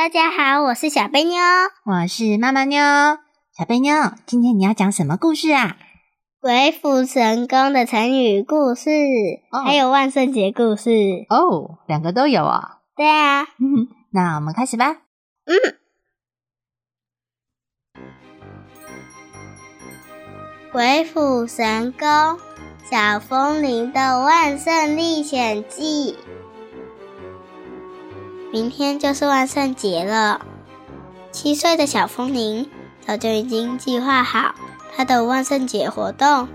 大家好，我是小贝妞，我是妈妈妞。小贝妞，今天你要讲什么故事啊？鬼斧神工的成语故事，还有万圣节故事哦，两个都有哦。对啊，那我们开始吧。嗯，鬼斧神工，小风铃的万圣历险记。明天就是万圣节了，七岁的小风铃早就已经计划好他的万圣节活动，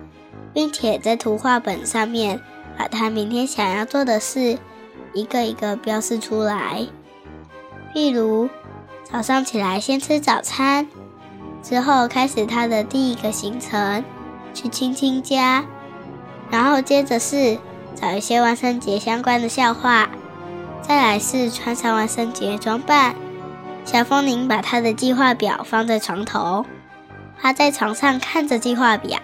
并且在图画本上面把他明天想要做的事一个一个标示出来。例如早上起来先吃早餐，之后开始他的第一个行程，去亲亲家，然后接着是找一些万圣节相关的笑话。再来是穿上万圣节装扮，小风铃把他的计划表放在床头，趴在床上看着计划表，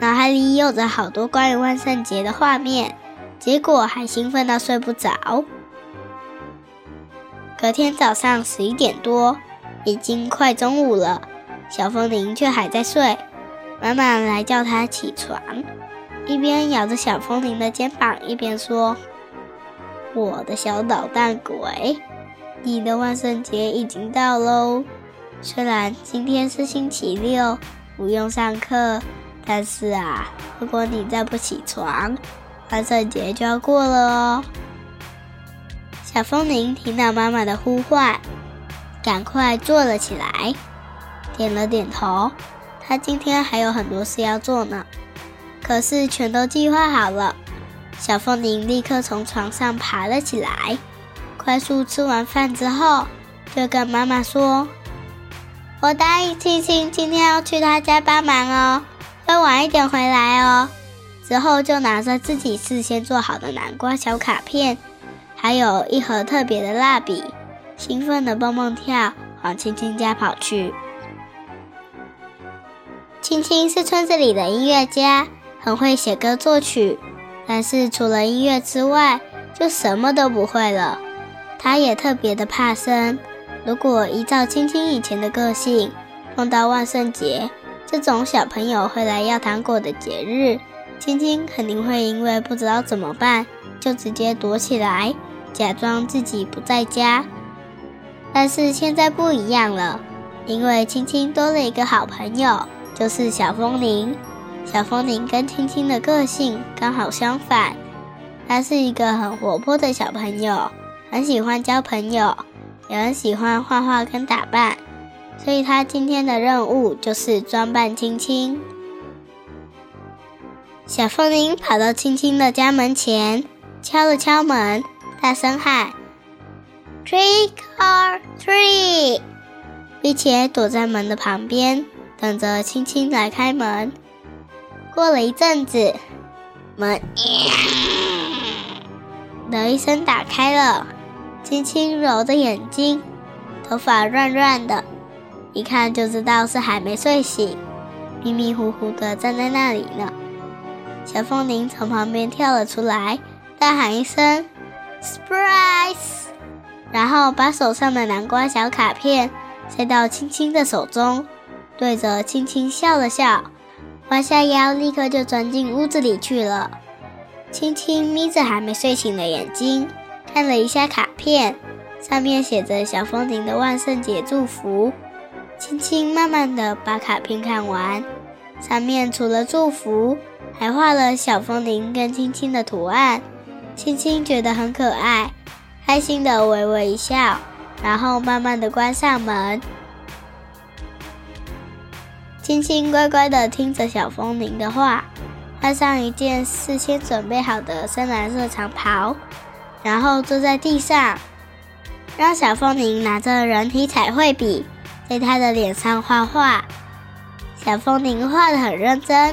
脑海里有着好多关于万圣节的画面，结果还兴奋到睡不着。隔天早上十一点多，已经快中午了，小风铃却还在睡，妈妈来叫他起床，一边摇着小风铃的肩膀，一边说。我的小捣蛋鬼，你的万圣节已经到喽。虽然今天是星期六，不用上课，但是啊，如果你再不起床，万圣节就要过了哦。小风铃听到妈妈的呼唤，赶快坐了起来，点了点头。他今天还有很多事要做呢，可是全都计划好了。小凤铃立刻从床上爬了起来，快速吃完饭之后，就跟妈妈说：“我答应青青今天要去她家帮忙哦，会晚一点回来哦。”之后就拿着自己事先做好的南瓜小卡片，还有一盒特别的蜡笔，兴奋的蹦蹦跳往青青家跑去。青青是村子里的音乐家，很会写歌作曲。但是除了音乐之外，就什么都不会了。他也特别的怕生。如果依照青青以前的个性，碰到万圣节这种小朋友会来要糖果的节日，青青肯定会因为不知道怎么办，就直接躲起来，假装自己不在家。但是现在不一样了，因为青青多了一个好朋友，就是小风铃。小风铃跟青青的个性刚好相反，他是一个很活泼的小朋友，很喜欢交朋友，也很喜欢画画跟打扮，所以他今天的任务就是装扮青青。小风铃跑到青青的家门前，敲了敲门，大声喊：“Trick or treat！” 并且躲在门的旁边，等着青青来开门。过了一阵子，门的一声打开了。轻轻揉着眼睛，头发乱乱的，一看就知道是还没睡醒，迷迷糊糊的站在那里呢。小风铃从旁边跳了出来，大喊一声 “surprise”，然后把手上的南瓜小卡片塞到青青的手中，对着青青笑了笑。弯下腰，立刻就钻进屋子里去了。青青眯着还没睡醒的眼睛，看了一下卡片，上面写着小风铃的万圣节祝福。青青慢慢的把卡片看完，上面除了祝福，还画了小风铃跟青青的图案。青青觉得很可爱，开心的微微一笑，然后慢慢的关上门。青青乖乖地听着小风铃的话，换上一件事先准备好的深蓝色长袍，然后坐在地上，让小风铃拿着人体彩绘笔在他的脸上画画。小风铃画的很认真，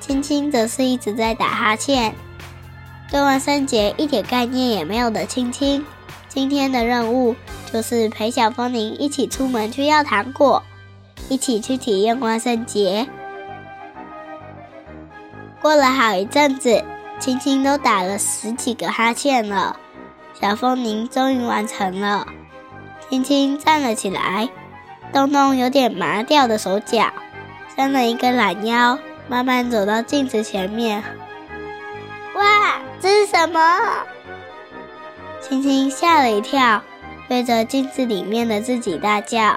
青青则是一直在打哈欠。对万圣节一点概念也没有的青青，今天的任务就是陪小风铃一起出门去要糖果，一起去体验万圣节。过了好一阵子，青青都打了十几个哈欠了。小风铃终于完成了，青青站了起来，动动有点麻掉的手脚，伸了一个懒腰，慢慢走到镜子前面。哇，这是什么？青青吓了一跳，对着镜子里面的自己大叫，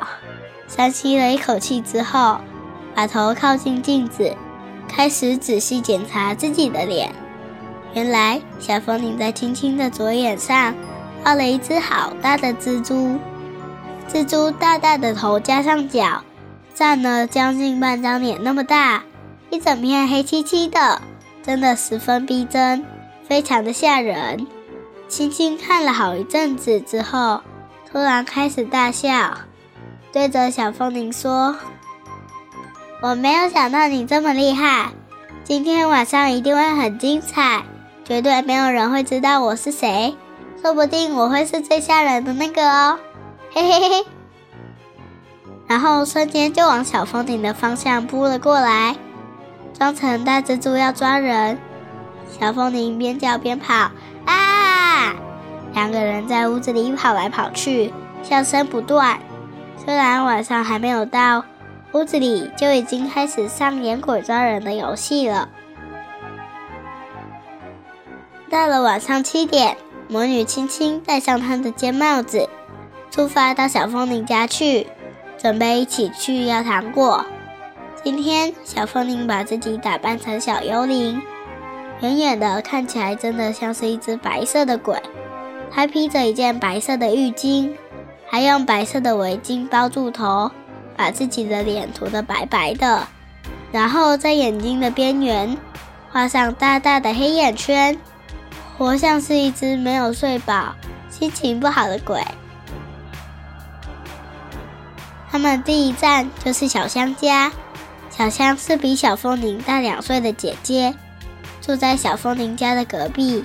深吸了一口气之后，把头靠近镜子，开始仔细检查自己的脸。原来小风铃在青青的左眼上画了一只好大的蜘蛛，蜘蛛大大的头加上脚，占了将近半张脸那么大，一整片黑漆漆的，真的十分逼真，非常的吓人。青青看了好一阵子之后，突然开始大笑，对着小风铃说：“我没有想到你这么厉害，今天晚上一定会很精彩。”绝对没有人会知道我是谁，说不定我会是最吓人的那个哦，嘿嘿嘿。然后瞬间就往小风铃的方向扑了过来，装成大蜘蛛要抓人。小风铃边叫边跑，啊！两个人在屋子里跑来跑去，笑声不断。虽然晚上还没有到，屋子里就已经开始上演鬼抓人的游戏了。到了晚上七点，魔女青青戴上她的尖帽子，出发到小风铃家去，准备一起去要糖果。今天小风铃把自己打扮成小幽灵，远远的看起来真的像是一只白色的鬼。她披着一件白色的浴巾，还用白色的围巾包住头，把自己的脸涂得白白的，然后在眼睛的边缘画上大大的黑眼圈。活像是一只没有睡饱、心情不好的鬼。他们第一站就是小香家。小香是比小风铃大两岁的姐姐，住在小风铃家的隔壁。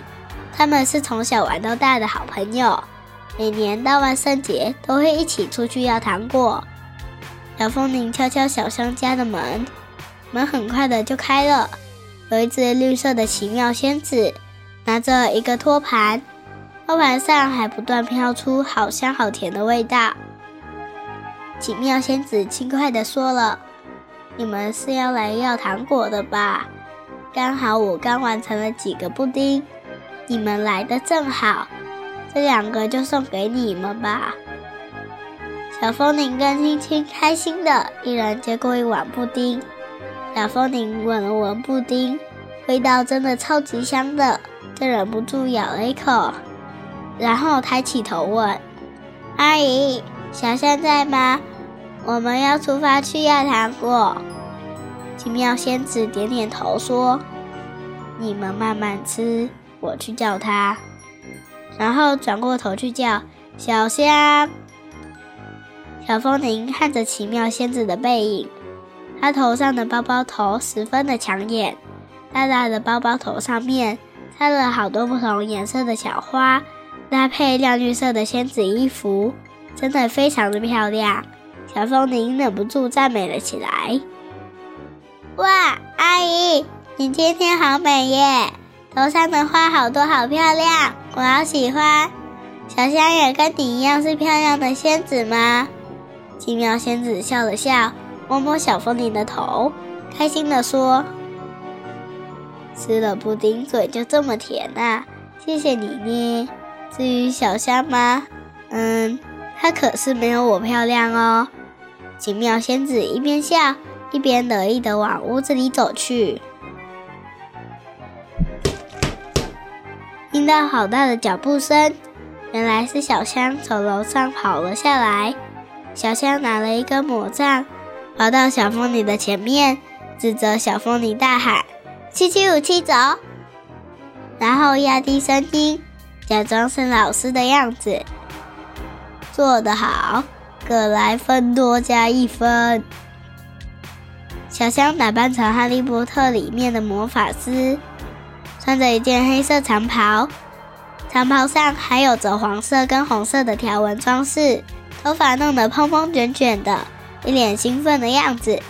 他们是从小玩到大的好朋友，每年到万圣节都会一起出去要糖果。小风铃敲敲小香家的门，门很快的就开了，有一只绿色的奇妙仙子。拿着一个托盘，托盘上还不断飘出好香好甜的味道。奇妙仙子轻快地说了：“你们是要来要糖果的吧？刚好我刚完成了几个布丁，你们来的正好，这两个就送给你们吧。”小风铃跟青青开心的一人接过一碗布丁。小风铃闻了闻布丁，味道真的超级香的。就忍不住咬了一口，然后抬起头问：“阿姨，小象在吗？我们要出发去要糖果。”奇妙仙子点点头说：“你们慢慢吃，我去叫他。”然后转过头去叫小香。小风铃看着奇妙仙子的背影，她头上的包包头十分的抢眼，大大的包包头上面。插了好多不同颜色的小花，搭配亮绿色的仙子衣服，真的非常的漂亮。小风铃忍不住赞美了起来：“哇，阿姨，你今天好美耶！头上的花好多，好漂亮，我好喜欢。小香也跟你一样是漂亮的仙子吗？”奇妙仙子笑了笑，摸摸小风铃的头，开心地说。吃了布丁，嘴就这么甜呐！谢谢你呢。至于小香吗？嗯，她可是没有我漂亮哦。奇妙仙子一边笑一边得意的往屋子里走去。听到好大的脚步声，原来是小香从楼上跑了下来。小香拿了一根魔杖，跑到小风铃的前面，指着小风铃大喊。七七五七走，然后压低声音，假装是老师的样子。做得好，各来分多加一分。小香打扮成《哈利波特》里面的魔法师，穿着一件黑色长袍，长袍上还有着黄色跟红色的条纹装饰，头发弄得蓬蓬卷卷的，一脸兴奋的样子。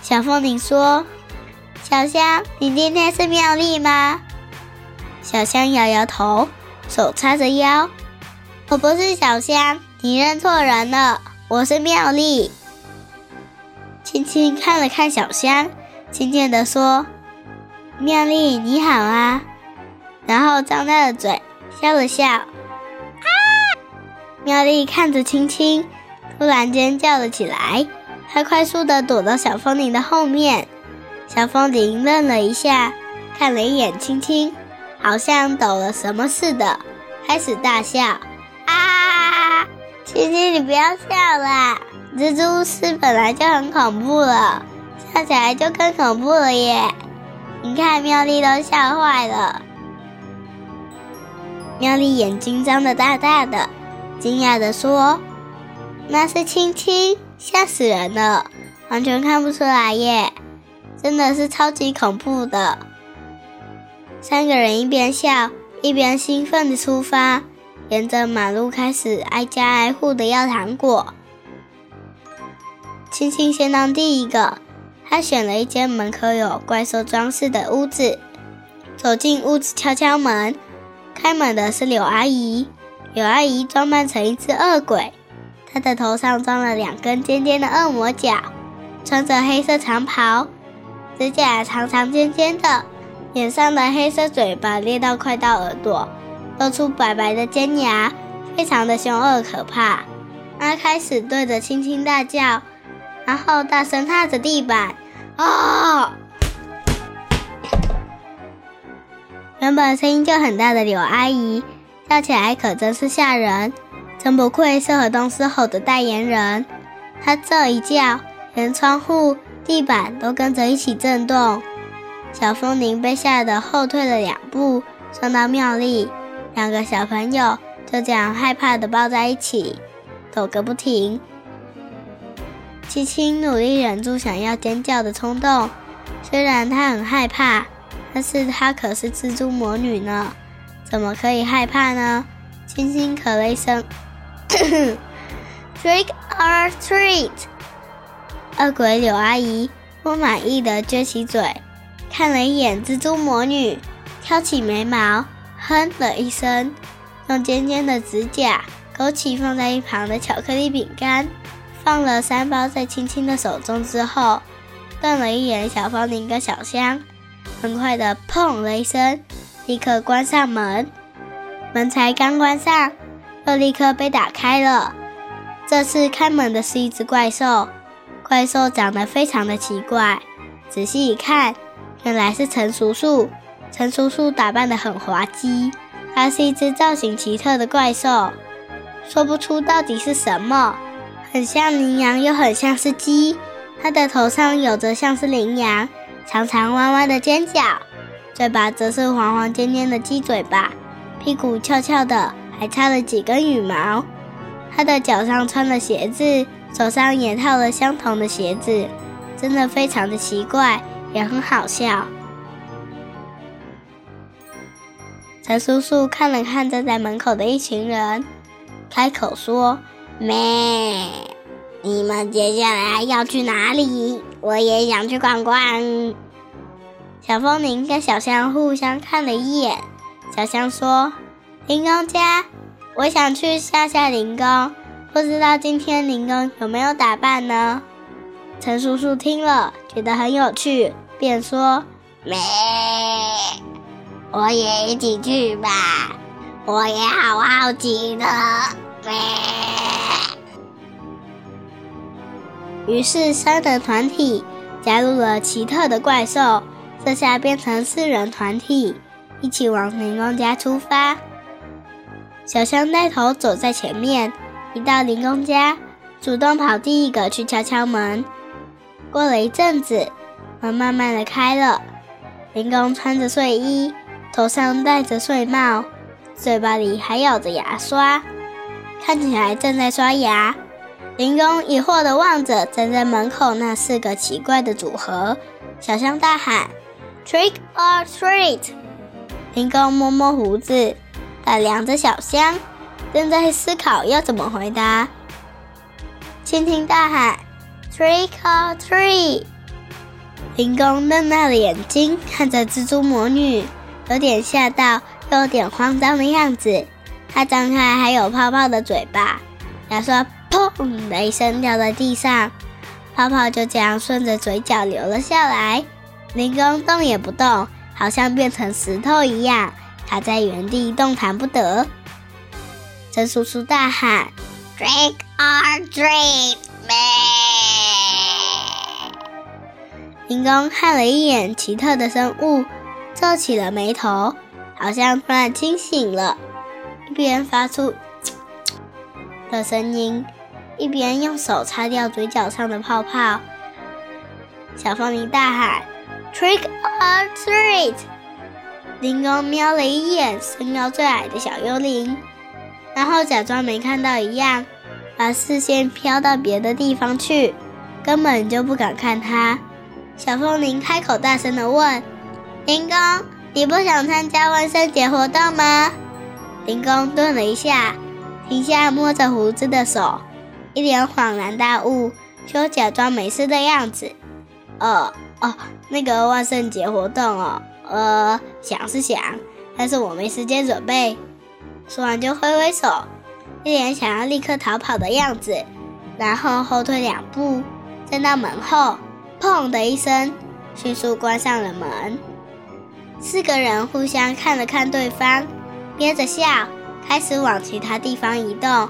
小凤梨说：“小香，你今天是妙丽吗？”小香摇摇头，手叉着腰：“我不是小香，你认错人了，我是妙丽。”青青看了看小香，亲切地说：“妙丽，你好啊。”然后张大了嘴，笑了笑。啊！妙丽看着青青，突然间叫了起来。她快速地躲到小风铃的后面。小风铃愣了一下，看了一眼青青，好像懂了什么似的，开始大笑。啊！青青，你不要笑啦。蜘蛛丝本来就很恐怖了，笑起来就更恐怖了耶！你看，妙丽都吓坏了。妙丽眼睛张得大大的，惊讶地说：“那是青青，吓死人了，完全看不出来耶，真的是超级恐怖的。”三个人一边笑一边兴奋地出发，沿着马路开始挨家挨户的要糖果。青青先当第一个，他选了一间门口有怪兽装饰的屋子，走进屋子敲敲门。开门的是柳阿姨，柳阿姨装扮成一只恶鬼，她的头上装了两根尖尖的恶魔角，穿着黑色长袍，指甲长长尖尖的，脸上的黑色嘴巴裂到快到耳朵，露出白白的尖牙，非常的凶恶可怕。她开始对着青青大叫。然后大声踏着地板，啊！原本声音就很大的柳阿姨叫起来可真是吓人，真不愧是河东狮吼的代言人。她这一叫，连窗户、地板都跟着一起震动。小风铃被吓得后退了两步，撞到妙丽，两个小朋友就这样害怕的抱在一起，抖个不停。青青努力忍住想要尖叫的冲动，虽然她很害怕，但是她可是蜘蛛魔女呢，怎么可以害怕呢？青青咳了一声，Trick or treat！恶鬼柳阿姨不满意的撅起嘴，看了一眼蜘蛛魔女，挑起眉毛，哼了一声，用尖尖的指甲勾起放在一旁的巧克力饼干。放了三包在青青的手中之后，瞪了一眼小风铃跟小香，很快的砰了一声，立刻关上门。门才刚关上，又立刻被打开了。这次开门的是一只怪兽，怪兽长得非常的奇怪。仔细一看，原来是陈叔叔。陈叔叔打扮的很滑稽，他是一只造型奇特的怪兽，说不出到底是什么。很像羚羊，又很像是鸡。它的头上有着像是羚羊长长弯弯的尖角，嘴巴则是黄黄尖尖的鸡嘴巴，屁股翘翘的，还插了几根羽毛。它的脚上穿了鞋子，手上也套了相同的鞋子，真的非常的奇怪，也很好笑。陈叔叔看了看站在门口的一群人，开口说。咩，你们接下来要去哪里？我也想去逛逛。小风铃跟小香互相看了一眼，小香说：“林工家，我想去下下灵工，不知道今天林工有没有打扮呢？”陈叔叔听了觉得很有趣，便说：“咩，我也一起去吧，我也好好奇的。”咩。于是，三人团体加入了奇特的怪兽，这下变成四人团体，一起往灵工家出发。小香带头走在前面，一到灵工家，主动跑第一个去敲敲门。过了一阵子，门慢慢的开了，灵工穿着睡衣，头上戴着睡帽，嘴巴里还咬着牙刷，看起来正在刷牙。林公疑惑地望着站在门口那四个奇怪的组合，小香大喊：“Trick or treat！” 林公摸摸胡子，打量着小香，正在思考要怎么回答。蜻蜓大喊：“Trick or treat！” 林公瞪大了眼睛看着蜘蛛魔女，有点吓到，又有点慌张的样子。他张开还有泡泡的嘴巴，牙刷。砰的一声掉在地上，泡泡就这样顺着嘴角流了下来。林公动也不动，好像变成石头一样，卡在原地动弹不得。陈叔叔大喊：“Trick or treat me！” 林公看了一眼奇特的生物，皱起了眉头，好像突然清醒了，一边发出“的声音。一边用手擦掉嘴角上的泡泡，小风铃大喊：“Trick or treat！” 林公瞄了一眼身高最矮的小幽灵，然后假装没看到一样，把视线飘到别的地方去，根本就不敢看他。小风铃开口大声地问：“林公，你不想参加万圣节活动吗？”林公顿了一下，停下摸着胡子的手。一脸恍然大悟，就假装没事的样子。哦哦，那个万圣节活动哦，呃，想是想，但是我没时间准备。说完就挥挥手，一脸想要立刻逃跑的样子，然后后退两步，站到门后，砰的一声，迅速关上了门。四个人互相看了看对方，憋着笑，开始往其他地方移动。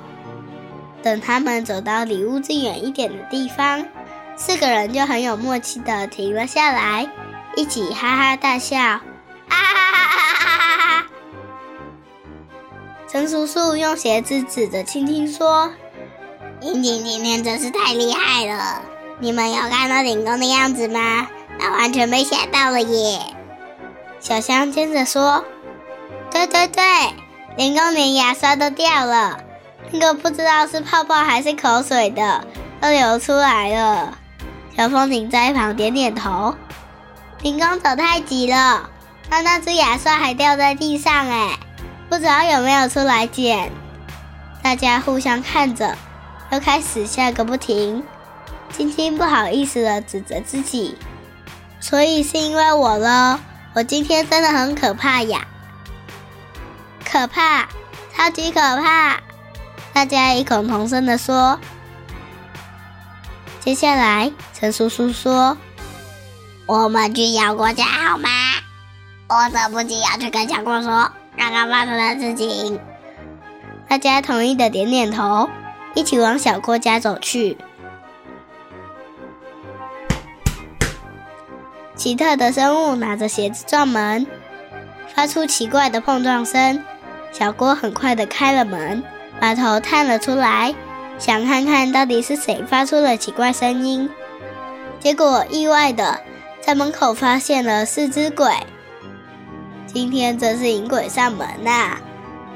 等他们走到离屋子远一点的地方，四个人就很有默契地停了下来，一起哈哈大笑。哈哈哈哈哈哈！陈叔叔用鞋子指着青青说：“青青今天真是太厉害了！你们有看到林公的样子吗？他完全被吓到了耶！”小香接着说：“对对对，林公连牙刷都掉了。”那个不知道是泡泡还是口水的都流出来了。小风铃在一旁点点头。林公走太急了，他那只牙刷还掉在地上哎，不知道有没有出来捡。大家互相看着，又开始笑个不停。晶晶不好意思的指着自己，所以是因为我喽。我今天真的很可怕呀，可怕，超级可怕。大家异口同声地说：“接下来，陈叔叔说，我们去小国家好吗？我等不及要去跟小郭说刚刚发生的事情。”大家同意的点点头，一起往小郭家走去。奇特的生物拿着鞋子撞门，发出奇怪的碰撞声。小郭很快的开了门。把头探了出来，想看看到底是谁发出了奇怪声音。结果意外的在门口发现了四只鬼。今天真是引鬼上门呐！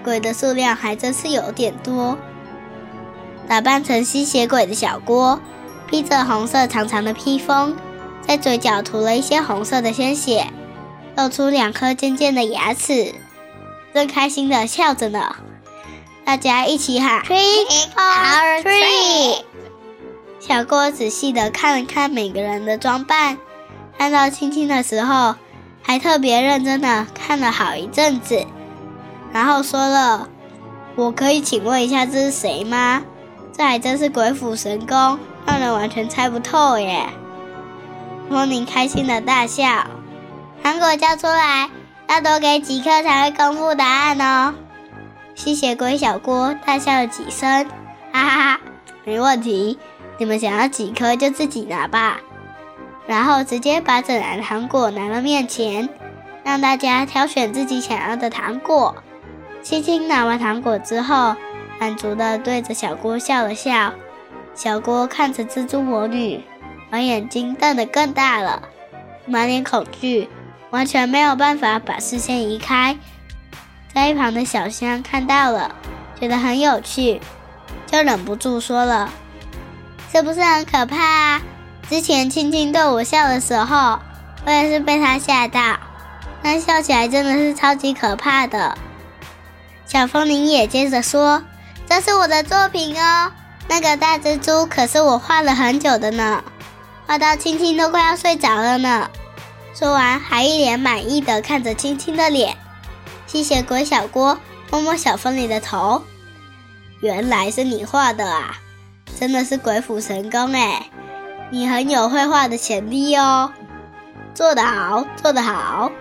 鬼的数量还真是有点多。打扮成吸血鬼的小郭，披着红色长长的披风，在嘴角涂了一些红色的鲜血，露出两颗尖尖的牙齿，正开心的笑着呢。大家一起喊 “Trick or treat”。小郭仔细的看了看每个人的装扮，看到青青的时候，还特别认真的看了好一阵子，然后说了：“我可以请问一下，这是谁吗？这还真是鬼斧神工，让人完全猜不透耶！”风铃开心的大笑：“糖果交出来，要多给几颗才会公布答案哦。”吸血鬼小郭大笑了几声，哈哈哈，没问题，你们想要几颗就自己拿吧。然后直接把整篮糖果拿到面前，让大家挑选自己想要的糖果。青青拿完糖果之后，满足的对着小郭笑了笑。小郭看着蜘蛛魔女，把眼睛瞪得更大了，满脸恐惧，完全没有办法把视线移开。在一旁的小香看到了，觉得很有趣，就忍不住说了：“是不是很可怕啊？之前青青对我笑的时候，我也是被他吓到，那笑起来真的是超级可怕的。”小风铃也接着说：“这是我的作品哦，那个大蜘蛛可是我画了很久的呢，画到青青都快要睡着了呢。”说完，还一脸满意的看着青青的脸。吸血鬼小郭摸摸小风铃的头：“原来是你画的啊，真的是鬼斧神工哎！你很有绘画的潜力哦，做得好，做得好。”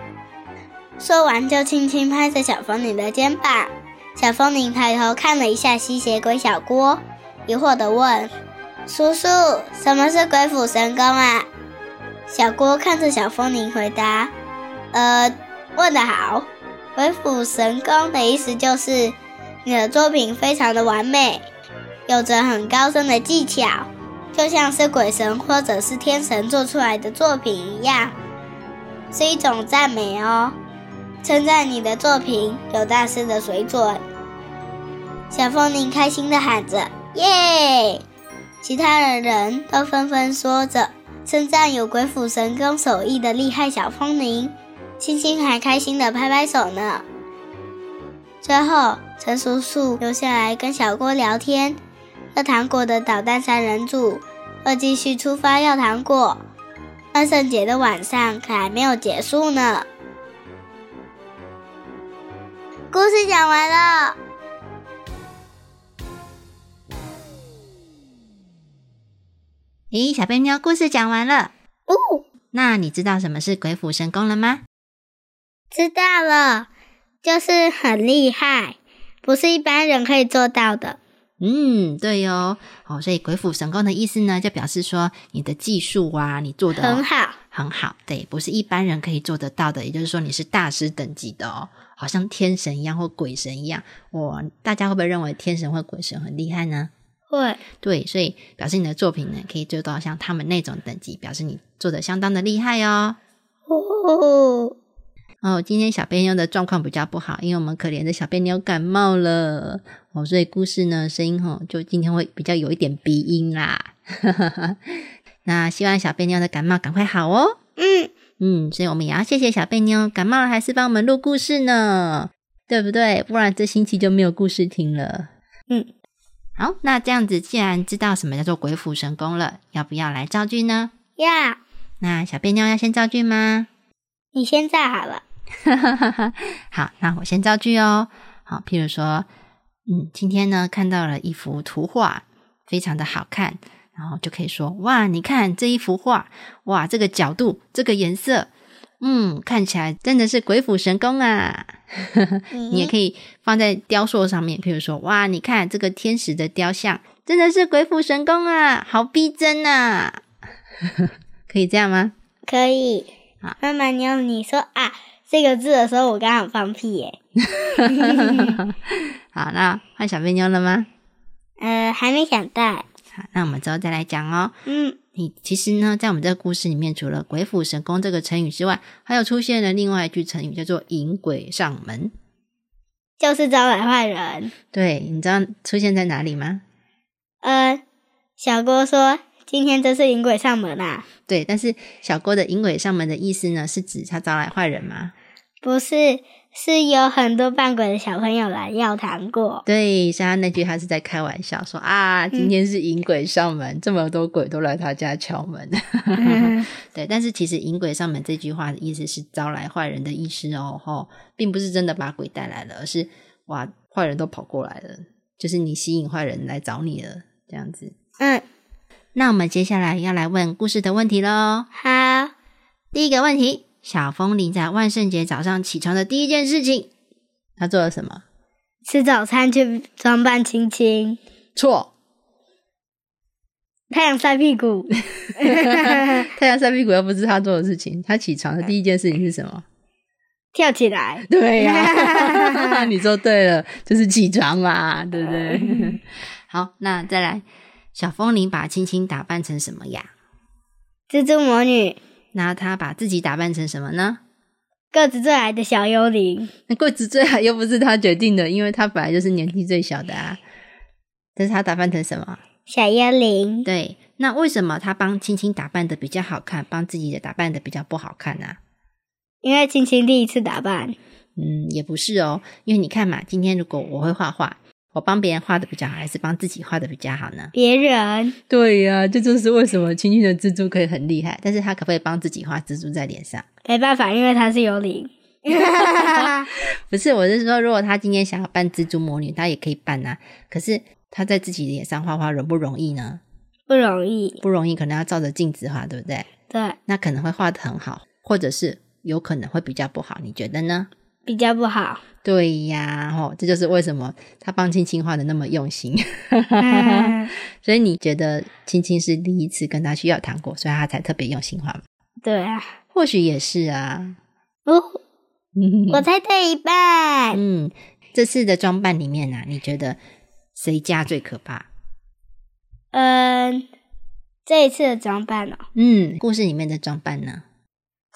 说完，就轻轻拍着小风铃的肩膀。小风铃抬头看了一下吸血鬼小郭，疑惑地问：“叔叔，什么是鬼斧神工啊？”小郭看着小风铃回答：“呃，问得好。鬼斧神工的意思就是你的作品非常的完美，有着很高深的技巧，就像是鬼神或者是天神做出来的作品一样，是一种赞美哦。”称赞你的作品有大师的水准，小风铃开心的喊着：“耶！”其他的人都纷纷说着称赞有鬼斧神工手艺的厉害小风铃，星星还开心的拍拍手呢。最后，陈叔叔留下来跟小郭聊天，要糖果的捣蛋三人组要继续出发要糖果。万圣节的晚上可还没有结束呢。故事讲完了。咦，小贝喵，故事讲完了。哦，那你知道什么是鬼斧神工了吗？知道了，就是很厉害，不是一般人可以做到的。嗯，对哦。哦，所以鬼斧神工的意思呢，就表示说你的技术啊，你做的很好，很好。对，不是一般人可以做得到的，也就是说你是大师等级的哦。好像天神一样或鬼神一样，哇！大家会不会认为天神或鬼神很厉害呢？会，对，所以表示你的作品呢，可以做到像他们那种等级，表示你做的相当的厉害哦。哦，哦，今天小贝妞的状况比较不好，因为我们可怜的小贝妞感冒了哦，所以故事呢声音吼就今天会比较有一点鼻音啦。那希望小贝妞的感冒赶快好哦。嗯。嗯，所以我们也要谢谢小贝妞，感冒了还是帮我们录故事呢，对不对？不然这星期就没有故事听了。嗯，好，那这样子，既然知道什么叫做鬼斧神工了，要不要来造句呢？要。那小贝妞要先造句吗？你先造好了。好，那我先造句哦。好，譬如说，嗯，今天呢看到了一幅图画，非常的好看。然后就可以说哇，你看这一幅画，哇，这个角度，这个颜色，嗯，看起来真的是鬼斧神工啊！你也可以放在雕塑上面，譬如说哇，你看这个天使的雕像，真的是鬼斧神工啊，好逼真啊！可以这样吗？可以。好，妈妈，你要你说啊这个字的时候，我刚好放屁耶。好，那换小肥妞了吗？呃，还没想到。好那我们之后再来讲哦。嗯，你其实呢，在我们这个故事里面，除了“鬼斧神工”这个成语之外，还有出现了另外一句成语，叫做“引鬼上门”，就是招来坏人。对，你知道出现在哪里吗？呃，小郭说：“今天真是引鬼上门啊！”对，但是小郭的“引鬼上门”的意思呢，是指他招来坏人吗？不是。是有很多扮鬼的小朋友来要糖果。对，像他那句，他是在开玩笑说啊，今天是引鬼上门，这么多鬼都来他家敲门。对，但是其实引鬼上门这句话的意思是招来坏人的意思哦，吼，并不是真的把鬼带来了，而是哇，坏人都跑过来了，就是你吸引坏人来找你了，这样子。嗯，那我们接下来要来问故事的问题喽。好，第一个问题。小风铃在万圣节早上起床的第一件事情，他做了什么？吃早餐去装扮青青。错。太阳晒屁股。太阳晒屁股又不是他做的事情。他起床的第一件事情是什么？跳起来。对呀，你说对了，就是起床嘛，对不对？好，那再来，小风铃把青青打扮成什么呀？蜘蛛魔女。那他把自己打扮成什么呢？个子最矮的小幽灵。那个子最矮又不是他决定的，因为他本来就是年纪最小的啊。但是他打扮成什么？小幽灵。对，那为什么他帮青青打扮的比较好看，帮自己的打扮的比较不好看呢？因为青青第一次打扮。嗯，也不是哦，因为你看嘛，今天如果我会画画，我帮别人画的比较好，还是帮自己画的比较好呢？别人。对呀，这就是为什么青青的蜘蛛可以很厉害，但是他可不可以帮自己画蜘蛛在脸上？没办法，因为他是幽灵。不是，我是说，如果他今天想要扮蜘蛛魔女，他也可以扮啊。可是他在自己的脸上画画容不容易呢？不容易，不容易，可能要照着镜子画，对不对？对。那可能会画的很好，或者是有可能会比较不好，你觉得呢？比较不好。对呀，吼，这就是为什么他帮青青画的那么用心。所以你觉得青青是第一次跟他去要糖果，所以他才特别用心画吗？对啊，或许也是啊。哦，我猜对一半。嗯，这次的装扮里面呢，你觉得谁家最可怕？嗯，这一次的装扮哦。嗯，故事里面的装扮呢？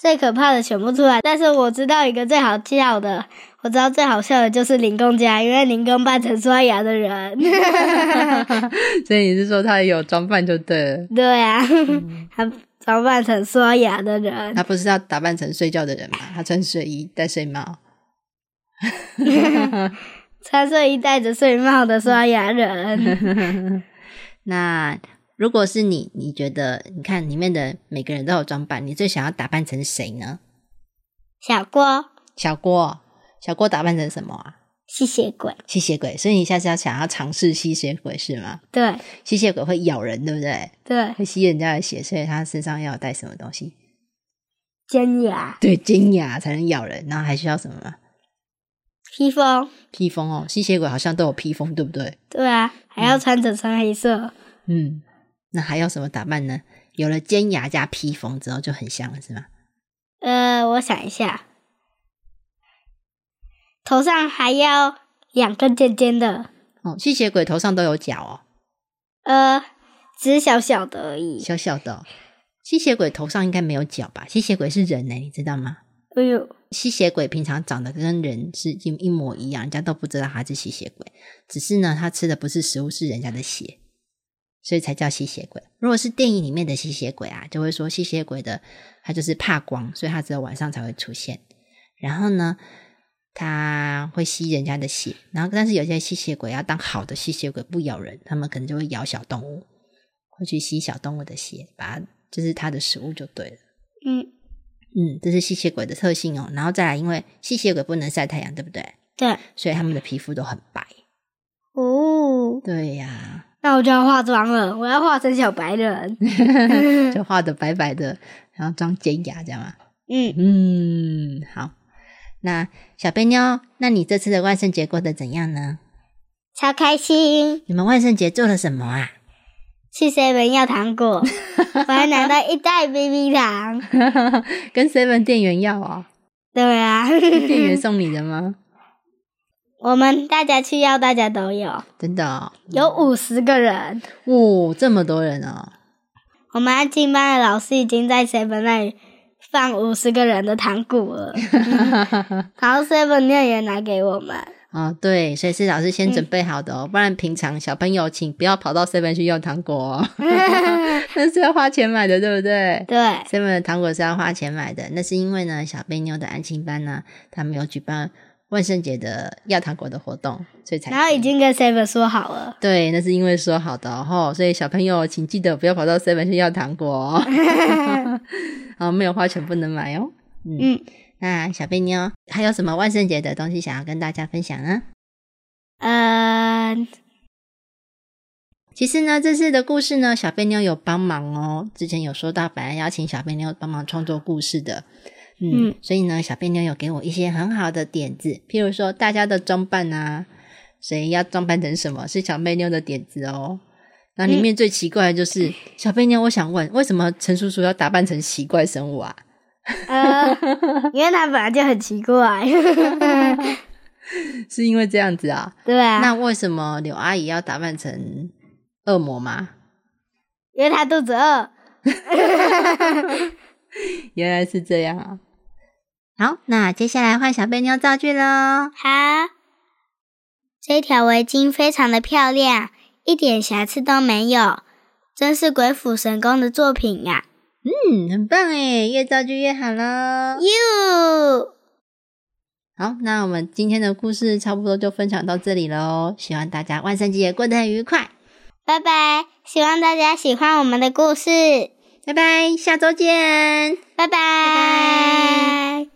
最可怕的选不出来，但是我知道一个最好笑的。我知道最好笑的就是林公家，因为林公扮成刷牙的人。所以你是说他有装扮就对了？对啊，他装扮成刷牙的人。他不是要打扮成睡觉的人吗？他穿睡衣戴睡帽。穿睡衣戴着睡帽的刷牙人。那。如果是你，你觉得你看里面的每个人都有装扮，你最想要打扮成谁呢？小郭，小郭，小郭打扮成什么啊？吸血鬼，吸血鬼。所以你下次要想要尝试吸血鬼是吗？对，吸血鬼会咬人，对不对？对，会吸人家的血，所以他身上要带什么东西？尖牙，对，尖牙才能咬人。然后还需要什么？披风，披风哦，吸血鬼好像都有披风，对不对？对啊，还要穿着穿黑色，嗯。那还要什么打扮呢？有了尖牙加披风之后就很像了，是吗？呃，我想一下，头上还要两根尖尖的。哦，吸血鬼头上都有角哦。呃，只是小小的而已。小小的，吸血鬼头上应该没有角吧？吸血鬼是人呢，你知道吗？哎呦，吸血鬼平常长得跟人是一一模一样，人家都不知道他是吸血鬼。只是呢，他吃的不是食物，是人家的血。所以才叫吸血鬼。如果是电影里面的吸血鬼啊，就会说吸血鬼的他就是怕光，所以他只有晚上才会出现。然后呢，他会吸人家的血。然后，但是有些吸血鬼要当好的吸血鬼，不咬人，他们可能就会咬小动物，会去吸小动物的血，把就是他的食物就对了。嗯嗯，这是吸血鬼的特性哦。然后再来，因为吸血鬼不能晒太阳，对不对？对，所以他们的皮肤都很白。哦，对呀。那我就要化妆了，我要化成小白人 就画的白白的，然后装尖牙，这样吗？嗯嗯，好。那小贝妞，那你这次的万圣节过得怎样呢？超开心！你们万圣节做了什么啊？去 seven 要糖果，我还拿到一袋冰冰糖，跟 seven 店员要哦。对啊，店员送你的吗？我们大家去要，大家都有，真的有五十个人，哇，这么多人哦！我们安静班的老师已经在 seven 那里放五十个人的糖果了，然后 seven 店也拿给我们。哦，对，所以是老师先准备好的哦，不然平常小朋友请不要跑到 seven 去要糖果哦，那是要花钱买的，对不对？对，seven 的糖果是要花钱买的，那是因为呢，小贝妞的安庆班呢，他们有举办。万圣节的要糖果的活动，所以才然后已经跟 Seven 说好了。对，那是因为说好的哦，所以小朋友请记得不要跑到 Seven 去要糖果哦。好，没有花钱不能买哦。嗯，那小贝妞还有什么万圣节的东西想要跟大家分享呢？嗯，其实呢，这次的故事呢，小贝妞有帮忙哦。之前有说到，本来邀请小贝妞帮忙创作故事的。嗯，所以呢，小贝妞有给我一些很好的点子，譬如说大家的装扮啊，谁要装扮成什么是小贝妞的点子哦。那里面最奇怪的就是小贝妞，我想问，为什么陈叔叔要打扮成奇怪生物啊？呃，因为他本来就很奇怪，是因为这样子啊？对啊。那为什么柳阿姨要打扮成恶魔吗？因为她肚子饿。原来是这样啊。好，那接下来换小贝妞造句喽。好，这条围巾非常的漂亮，一点瑕疵都没有，真是鬼斧神工的作品呀！嗯，很棒诶，越造句越好喽。哟，好，那我们今天的故事差不多就分享到这里喽。希望大家万圣节也过得很愉快。拜拜！希望大家喜欢我们的故事。拜拜，下周见。拜拜。